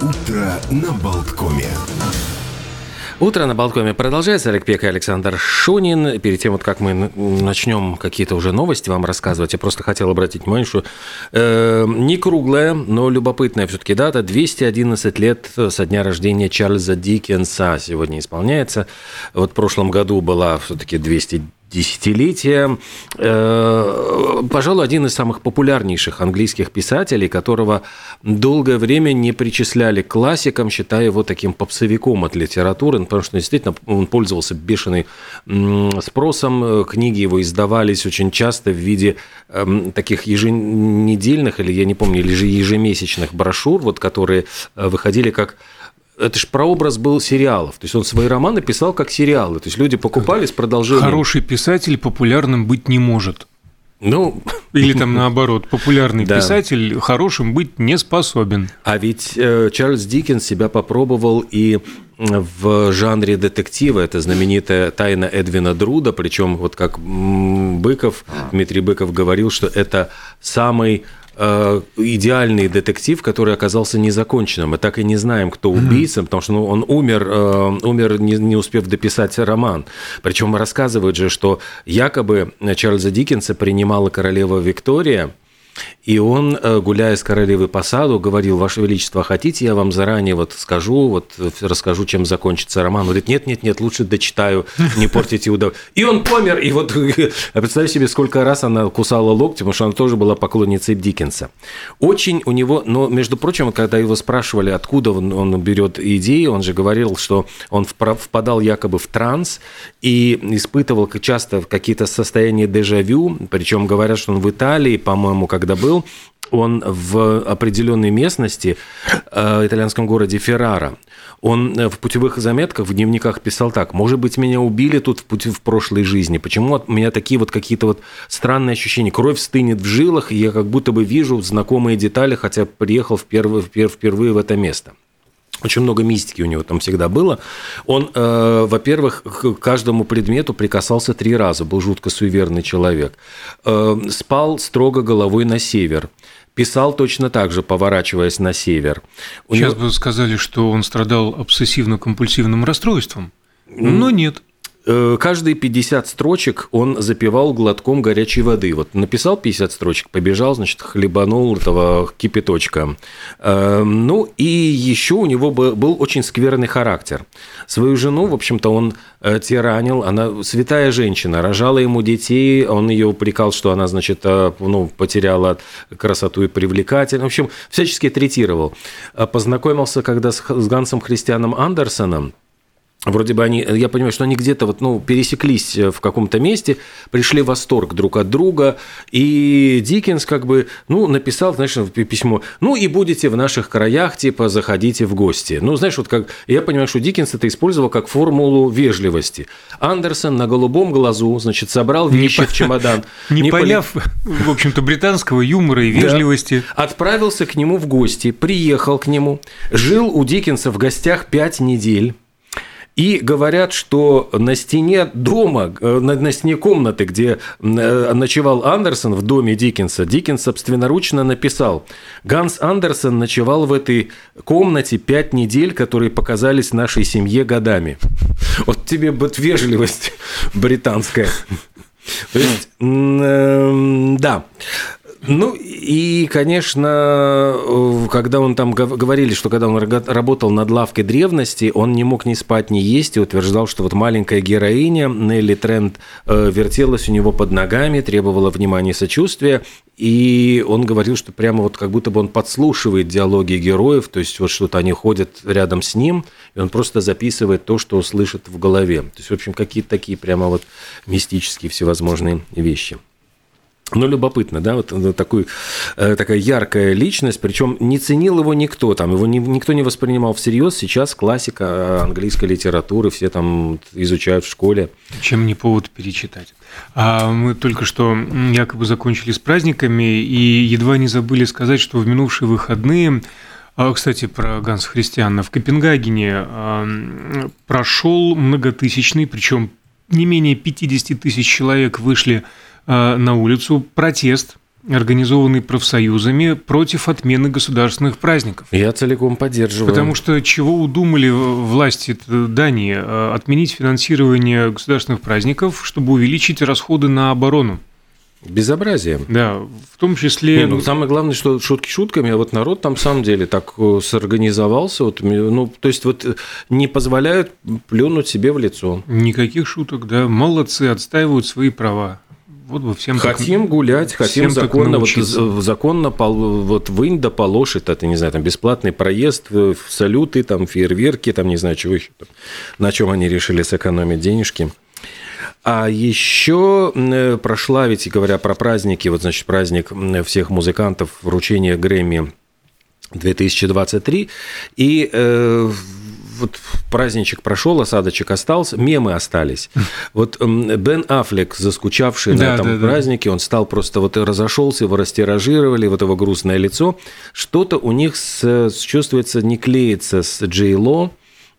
Утро на Болткоме. Утро на Болткоме продолжается. Олег Пек и Александр Шунин. Перед тем, вот как мы начнем какие-то уже новости вам рассказывать, я просто хотел обратить внимание, что э, не круглая, но любопытная все-таки дата. 211 лет со дня рождения Чарльза Диккенса сегодня исполняется. Вот в прошлом году была все-таки 200 десятилетия. Э, пожалуй, один из самых популярнейших английских писателей, которого долгое время не причисляли к классикам, считая его таким попсовиком от литературы, потому что действительно он пользовался бешеный спросом. Книги его издавались очень часто в виде эм, таких еженедельных, или я не помню, или ежемесячных брошюр, вот, которые э, выходили как это же прообраз был сериалов. То есть он свои романы писал как сериалы. То есть люди покупали с продолжением. Хороший писатель популярным быть не может. Ну, или там наоборот, популярный да. писатель хорошим быть не способен. А ведь э, Чарльз Диккенс себя попробовал и в жанре детектива. Это знаменитая тайна Эдвина Друда, причем вот как Быков, Дмитрий Быков говорил, что это самый Э, идеальный детектив, который оказался незаконченным. Мы так и не знаем, кто убийца, потому что ну, он умер, э, умер не, не успев дописать роман. Причем рассказывают же, что якобы Чарльза Диккенса принимала королева Виктория – и он, э, гуляя с королевой по саду, говорил, Ваше Величество, хотите, я вам заранее вот скажу, вот расскажу, чем закончится роман? Он говорит, нет, нет, нет, лучше дочитаю, не портите удов. И он помер, и вот представь себе, сколько раз она кусала локти, потому что она тоже была поклонницей Диккенса. Очень у него, но, между прочим, когда его спрашивали, откуда он, он берет идеи, он же говорил, что он впадал якобы в транс и испытывал часто какие-то состояния дежавю, причем говорят, что он в Италии, по-моему, когда когда был, он в определенной местности, э, итальянском городе Феррара, он э, в путевых заметках, в дневниках писал так, может быть, меня убили тут в, пути, в прошлой жизни, почему у меня такие вот какие-то вот странные ощущения, кровь стынет в жилах, и я как будто бы вижу знакомые детали, хотя приехал впервые, впервые в это место. Очень много мистики у него там всегда было. Он, э, во-первых, к каждому предмету прикасался три раза, был жутко суеверный человек. Э, спал строго головой на север. Писал точно так же, поворачиваясь на север. У Сейчас него... бы сказали, что он страдал обсессивно-компульсивным расстройством, но нет. Э, каждые 50 строчек он запивал глотком горячей воды. Вот написал 50 строчек, побежал, значит, хлебанул этого кипяточка. Э, ну, и еще у него был очень скверный характер. Свою жену, в общем-то, он э, тиранил. Она святая женщина, рожала ему детей, он ее упрекал, что она, значит, ну, потеряла красоту и привлекательность. В общем, всячески третировал. Познакомился когда с Гансом Христианом Андерсоном, Вроде бы они, я понимаю, что они где-то вот, ну, пересеклись э, в каком-то месте, пришли в восторг друг от друга, и Диккенс как бы, ну, написал, знаешь, письмо, ну, и будете в наших краях, типа, заходите в гости. Ну, знаешь, вот как, я понимаю, что Диккенс это использовал как формулу вежливости. Андерсон на голубом глазу, значит, собрал вещи не в чемодан. Не, не поняв, в общем-то, британского юмора и вежливости. Да. Отправился к нему в гости, приехал к нему, жил у Диккенса в гостях пять недель, и говорят, что на стене дома, э, на, на стене комнаты, где э, ночевал Андерсон в доме Диккенса, Диккенс собственноручно написал, Ганс Андерсон ночевал в этой комнате пять недель, которые показались нашей семье годами. Вот тебе вот вежливость британская. То есть, э, да. Ну и, конечно, когда он там говорили, что когда он работал над лавкой древности, он не мог ни спать, ни есть, и утверждал, что вот маленькая героиня Нелли Тренд э, вертелась у него под ногами, требовала внимания и сочувствия, и он говорил, что прямо вот как будто бы он подслушивает диалоги героев, то есть вот что-то они ходят рядом с ним, и он просто записывает то, что услышит в голове. То есть, в общем, какие-то такие прямо вот мистические всевозможные вещи. Ну, любопытно, да, вот такой, э, такая яркая личность, причем не ценил его никто, там его ни, никто не воспринимал всерьез, сейчас классика э, английской литературы, все там изучают в школе. Чем не повод перечитать. А мы только что якобы закончили с праздниками и едва не забыли сказать, что в минувшие выходные а, кстати, про Ганс Христиана. В Копенгагене прошел многотысячный, причем не менее 50 тысяч человек вышли Э, на улицу протест организованный профсоюзами против отмены государственных праздников. Я целиком поддерживаю. Потому что чего удумали власти Дании? Э, отменить финансирование государственных праздников, чтобы увеличить расходы на оборону. Безобразие. Да, в том числе... Не, ну, самое главное, что шутки шутками, а вот народ там, в самом деле, так э, сорганизовался, вот, ну, то есть вот э, не позволяют плюнуть себе в лицо. Никаких шуток, да, молодцы, отстаивают свои права. Вот бы всем хотим так, гулять, хотим законно, вот, законно вот вынь да положь, это, не знаю, там бесплатный проезд, э, салюты, там фейерверки, там не знаю, чего еще, на чем они решили сэкономить денежки. А еще э, прошла, ведь говоря про праздники, вот, значит, праздник всех музыкантов, вручение Грэмми 2023, и э, вот праздничек прошел, осадочек остался, мемы остались. Вот Бен Аффлек, заскучавший да, на этом да, празднике, да. он стал просто вот разошелся, его растиражировали, вот его грустное лицо. Что-то у них с, чувствуется не клеится с Джей Ло,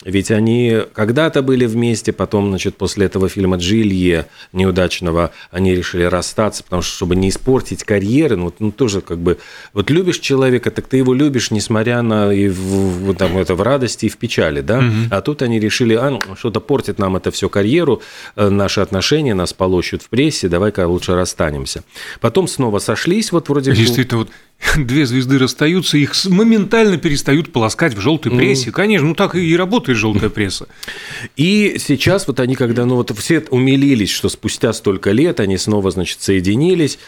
ведь они когда-то были вместе, потом, значит, после этого фильма «Джилье» неудачного, они решили расстаться, потому что, чтобы не испортить карьеры, ну, ну тоже как бы, вот любишь человека, так ты его любишь, несмотря на и в, там, это, в радости и в печали, да? Угу. А тут они решили, а, ну, что-то портит нам это все карьеру, э, наши отношения, нас полощут в прессе, давай-ка лучше расстанемся. Потом снова сошлись, вот вроде... Действительно, вот две звезды расстаются, их моментально перестают полоскать в желтой прессе. Mm. Конечно, ну так и работает желтая пресса. И сейчас вот они, когда ну вот все умилились, что спустя столько лет они снова, значит, соединились,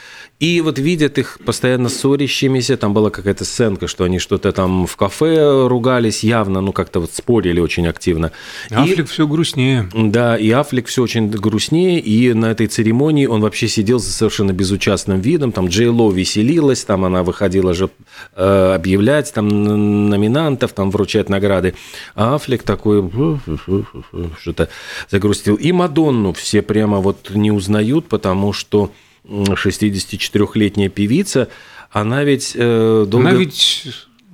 и вот видят их постоянно ссорящимися, там была какая-то сценка, что они что-то там в кафе ругались явно, ну как-то вот спорили очень активно. Афлик все грустнее. Да, и Афлик все очень грустнее, и на этой церемонии он вообще сидел за совершенно безучастным видом, там Джей Ло веселилась, там она выходила же э, объявлять там номинантов, там вручать награды, а Афлик такой что-то загрустил. И Мадонну все прямо вот не узнают, потому что 64-летняя певица, она ведь э, долго... Она ведь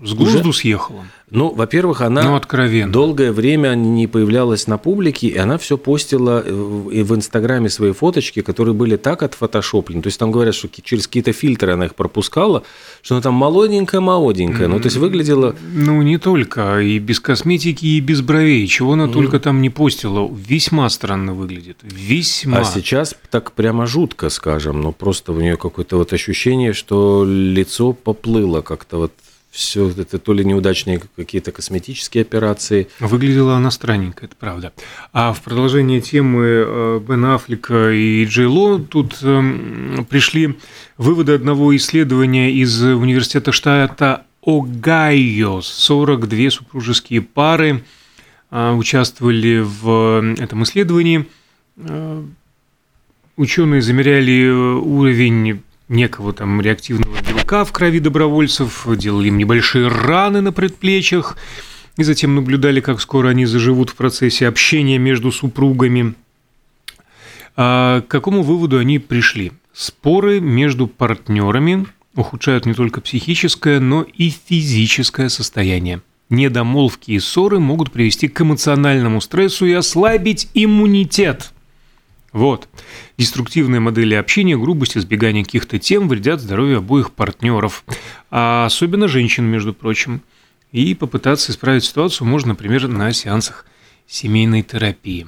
с гузду съехала. Ну, во-первых, она ну, откровенно. долгое время не появлялась на публике, и она все постила э, и в Инстаграме свои фоточки, которые были так отфотошоплены. То есть там говорят, что через какие-то фильтры она их пропускала, что она там молоденькая-молоденькая. Ну, то есть выглядела... Ну, не только. И без косметики, и без бровей. Чего она mm. только там не постила. Весьма странно выглядит. Весьма. А сейчас так прямо жутко, скажем. Ну, просто у нее какое-то вот ощущение, что лицо поплыло как-то вот все это то ли неудачные какие-то косметические операции. Выглядела она странненько, это правда. А в продолжение темы э, Бен Аффлека и Джей Ло тут эм, пришли выводы одного исследования из университета штата Огайо. 42 супружеские пары э, участвовали в э, этом исследовании. Ученые замеряли уровень некого там реактивного белка в крови добровольцев, делали им небольшие раны на предплечьях, и затем наблюдали, как скоро они заживут в процессе общения между супругами. А к какому выводу они пришли? Споры между партнерами ухудшают не только психическое, но и физическое состояние. Недомолвки и ссоры могут привести к эмоциональному стрессу и ослабить иммунитет – вот. Деструктивные модели общения, грубость, избегание каких-то тем вредят здоровью обоих партнеров, а особенно женщин, между прочим. И попытаться исправить ситуацию можно, например, на сеансах семейной терапии.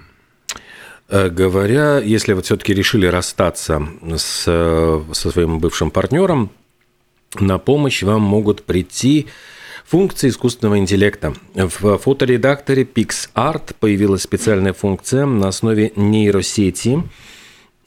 Э, говоря, если вот все-таки решили расстаться с, со своим бывшим партнером, на помощь вам могут прийти Функции искусственного интеллекта. В фоторедакторе PixArt появилась специальная функция на основе нейросети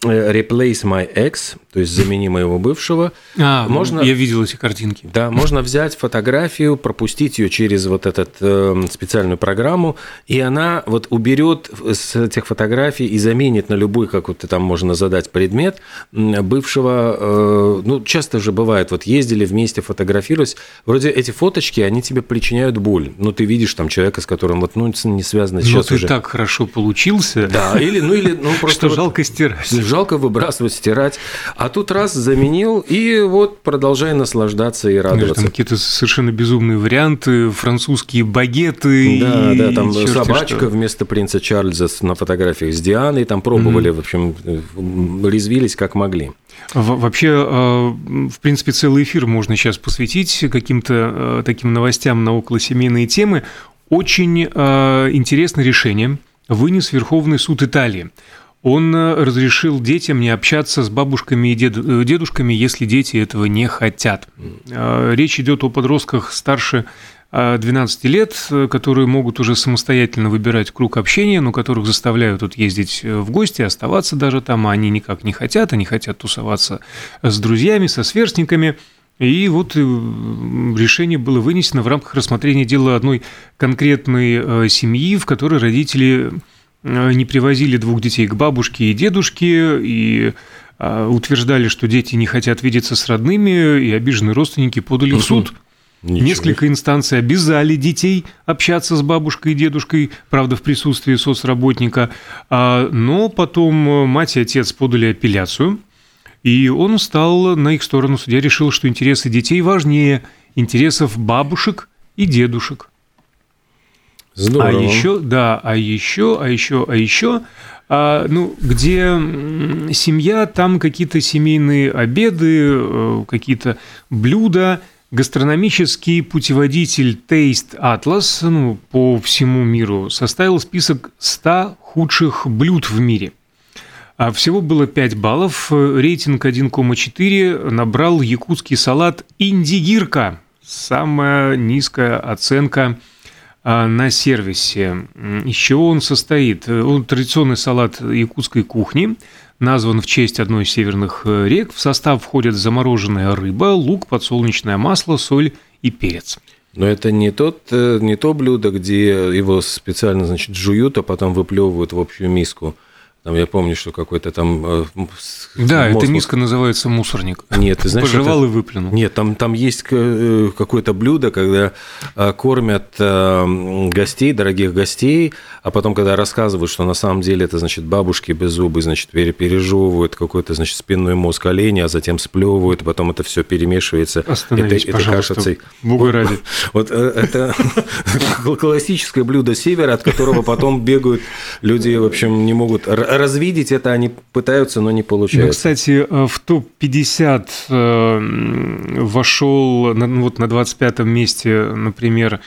replace my ex, то есть замени моего бывшего. А, можно, я видел эти картинки. Да, можно взять фотографию, пропустить ее через вот эту э, специальную программу, и она вот уберет с этих фотографий и заменит на любой, как вот там можно задать предмет бывшего. Э, ну, часто же бывает, вот ездили вместе фотографировать, вроде эти фоточки, они тебе причиняют боль. Ну, ты видишь там человека, с которым вот ну не связано сейчас Но ты уже. так хорошо получился. Да, или ну или ну просто что жалко стирать жалко выбрасывать, стирать. А тут раз заменил, и вот продолжай наслаждаться и радоваться. Там какие-то совершенно безумные варианты, французские багеты. Да, да, там собачка что. вместо принца Чарльза на фотографиях с Дианой, там пробовали, mm-hmm. в общем, резвились как могли. Вообще, э, в принципе, целый эфир можно сейчас посвятить каким-то э, таким новостям на околосемейные темы. Очень э, интересное решение вынес Верховный суд Италии. Он разрешил детям не общаться с бабушками и дедушками, если дети этого не хотят. Речь идет о подростках старше 12 лет, которые могут уже самостоятельно выбирать круг общения, но которых заставляют вот ездить э, в гости, оставаться даже там, а они никак не хотят, они хотят тусоваться с друзьями, со сверстниками. И вот э, решение было вынесено в рамках рассмотрения дела одной конкретной э, семьи, в которой родители не привозили двух детей к бабушке и дедушке, и утверждали, что дети не хотят видеться с родными, и обиженные родственники подали в суд. Ничего. Несколько инстанций обязали детей общаться с бабушкой и дедушкой, правда, в присутствии соцработника, а, но потом мать и отец подали апелляцию, и он стал на их сторону. Судья решил, что интересы детей важнее интересов бабушек и дедушек. Здорово. А еще, да, а еще, а еще, а еще, а, ну, где семья, там какие-то семейные обеды, э, какие-то блюда – Гастрономический путеводитель Taste Atlas ну, по всему миру составил список 100 худших блюд в мире. А всего было 5 баллов, рейтинг 1,4 набрал якутский салат «Индигирка», самая низкая оценка на сервисе. Из чего он состоит? Он традиционный салат якутской кухни – назван в честь одной из северных э, рек. В состав входят замороженная рыба, лук, подсолнечное масло, соль и перец. Но это не, тот, э, не то блюдо, где его специально значит, жуют, а потом выплевывают в общую миску. Там я помню, что какой-то там... Э, да, мозг... эта миска называется мусорник. Нет, ты знаешь... Пожевал это... и выплюнул. Нет, там, там есть э, какое-то блюдо, когда кормят гостей, дорогих гостей, а потом, когда рассказывают, что на самом деле это, значит, бабушки без зубы, значит, пережевывают какой-то, значит, спинной мозг оленя, а затем сплевывают, потом это все перемешивается. Остановись, это, пожалуйста, кашицей. Бога ради. Вот это классическое блюдо севера, от которого потом бегают люди, в общем, не могут развидеть это они пытаются, но не получается. Ну, кстати, э, в топ-50 э, вошел ну, вот на 25 месте, например,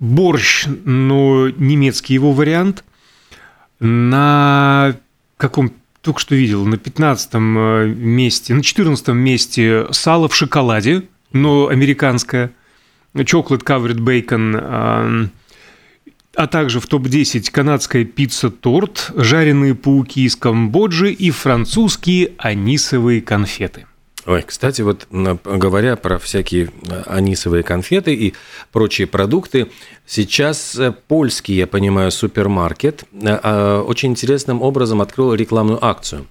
борщ, но немецкий его вариант. На каком только что видел, на 15 э, месте, на 14 месте сало в шоколаде, но американское. Chocolate Covered Bacon а также в топ-10 канадская пицца-торт, жареные пауки из Камбоджи и французские анисовые конфеты. Ой, кстати, вот говоря про всякие э, анисовые конфеты и прочие продукты, сейчас э, польский, я понимаю, супермаркет э, очень интересным образом открыл рекламную акцию.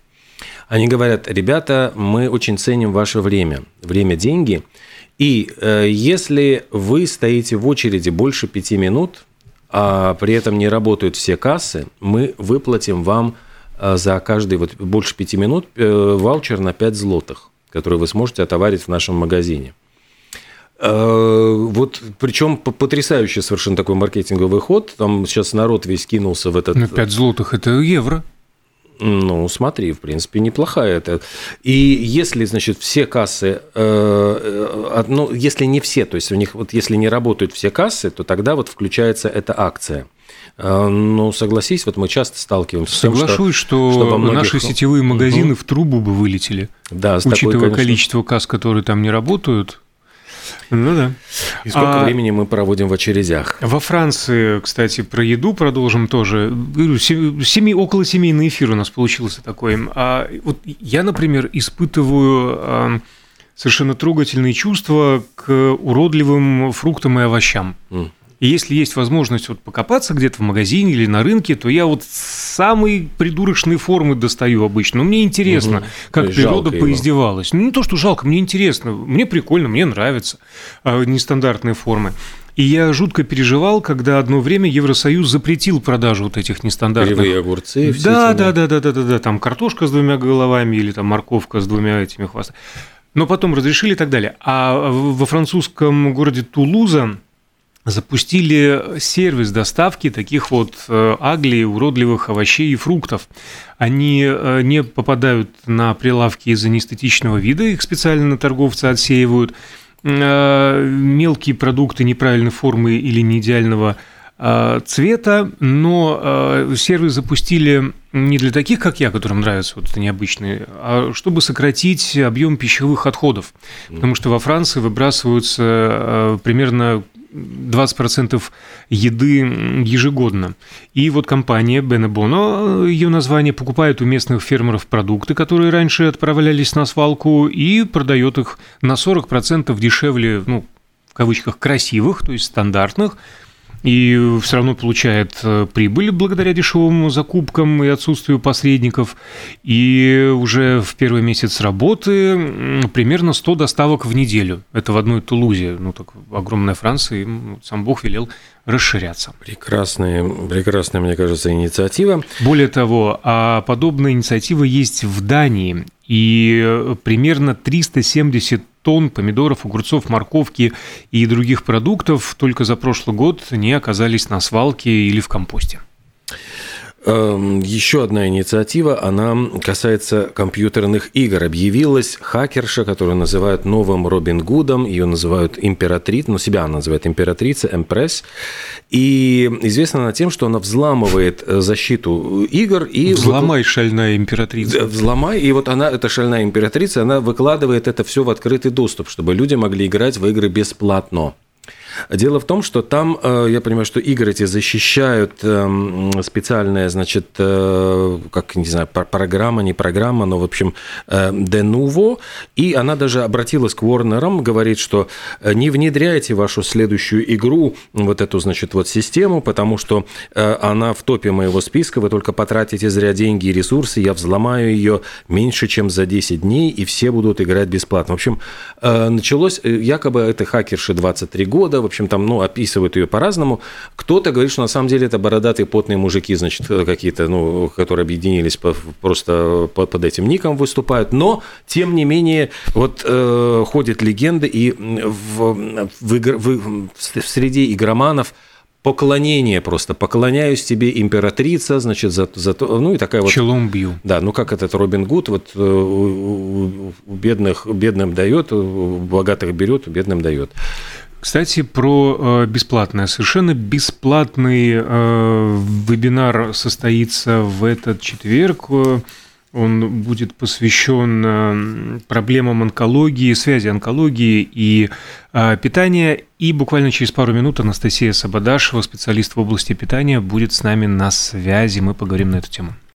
Они говорят, ребята, мы очень ценим ваше время, время – деньги, и если вы стоите в очереди больше пяти минут, а при этом не работают все кассы, мы выплатим вам э, за каждый вот больше пяти минут э, ваучер на 5 злотых, который вы сможете отоварить в нашем магазине. Э, вот причем потрясающий совершенно такой маркетинговый ход. Там сейчас народ весь кинулся в этот... Ну, 5 злотых – это евро. Ну, смотри, в принципе, неплохая это. И если, значит, все кассы, э, э, ну, если не все, то есть у них, вот если не работают все кассы, то тогда вот включается эта акция. Э, ну, согласись, вот мы часто сталкиваемся Соглашусь, с тем, что, что, что многих... наши сетевые магазины угу. в трубу бы вылетели. Да, учитывая такой, конечно... количество касс, которые там не работают. Ну да. И сколько а, времени мы проводим в очередях? Во Франции, кстати, про еду продолжим тоже. Семи, около семейный эфир у нас получился такой. А вот я, например, испытываю а, совершенно трогательные чувства к уродливым фруктам и овощам. Mm. И если есть возможность вот покопаться где-то в магазине или на рынке, то я вот самые придурочные формы достаю обычно. Но мне интересно, угу. как природа поиздевалась. Его. Ну, не то, что жалко, мне интересно. Мне прикольно, мне нравятся а, нестандартные формы. И я жутко переживал, когда одно время Евросоюз запретил продажу вот этих нестандартных... Кривые огурцы. Да, да, да, да, да, да, да, там картошка с двумя головами или там морковка с двумя этими хвостами. Но потом разрешили и так далее. А во французском городе Тулуза запустили сервис доставки таких вот э, аглий, уродливых овощей и фруктов. Они э, не попадают на прилавки из-за неэстетичного вида, их специально торговцы отсеивают. Э, мелкие продукты неправильной формы или не идеального цвета, но сервис запустили не для таких, как я, которым нравится вот это необычное, а чтобы сократить объем пищевых отходов. Потому что во Франции выбрасываются примерно 20% еды ежегодно. И вот компания Бенебоно, ее название, покупает у местных фермеров продукты, которые раньше отправлялись на свалку, и продает их на 40% дешевле, ну, в кавычках, красивых, то есть стандартных, и все равно получает э, прибыль благодаря дешевым закупкам и отсутствию посредников. И уже в первый месяц работы примерно 100 доставок в неделю. Это в одной Тулузе, ну так огромная Франция, и сам Бог велел расширяться. Прекрасная, прекрасная, мне кажется, инициатива. Более того, а подобная инициатива есть в Дании, и примерно 370 тонн помидоров, огурцов, морковки и других продуктов только за прошлый год не оказались на свалке или в компосте. Эм, Еще одна инициатива, она касается компьютерных игр. Объявилась хакерша, которую называют новым Робин Гудом, ее называют императрицей, ну, себя она называет императрица, эмпресс, и известна она тем, что она взламывает э, защиту игр. И Взломай, шальная императрица. Взломай, и вот она, эта шальная императрица, она выкладывает это все в открытый доступ, чтобы люди могли играть в игры бесплатно. Дело в том, что там, э, я понимаю, что игры эти защищают эм, специальная, значит, э, как, не знаю, программа, не программа, но, в общем, Denuvo, э, и она даже обратилась к Warner, говорит, что не внедряйте вашу следующую игру, вот эту, значит, вот систему, потому что она в топе моего списка, вы только потратите зря деньги и ресурсы, я взломаю ее меньше, чем за 10 дней, и все будут играть бесплатно. В общем, началось, якобы это хакерши 23 года, в общем, там, ну, описывают ее по-разному. Кто-то говорит, что на самом деле это бородатые потные мужики, значит, какие-то, ну, которые объединились просто под этим ником выступают. Но, тем не менее, вот э, ходят легенды, и в, в, игр, в, в среди игроманов поклонение просто. Поклоняюсь тебе, императрица, значит, за, за то, ну и такая вот... Челом бью. Да, ну как этот Робин Гуд, вот э, у, у бедных, бедным дает, у богатых берет, у бедным дает. Кстати, про э, бесплатное. Совершенно бесплатный э, вебинар состоится в этот четверг. Он будет посвящен э, проблемам онкологии, связи онкологии и питания. И буквально через пару минут Анастасия Сабадашева, специалист в области питания, будет с нами на связи. Мы поговорим на эту тему.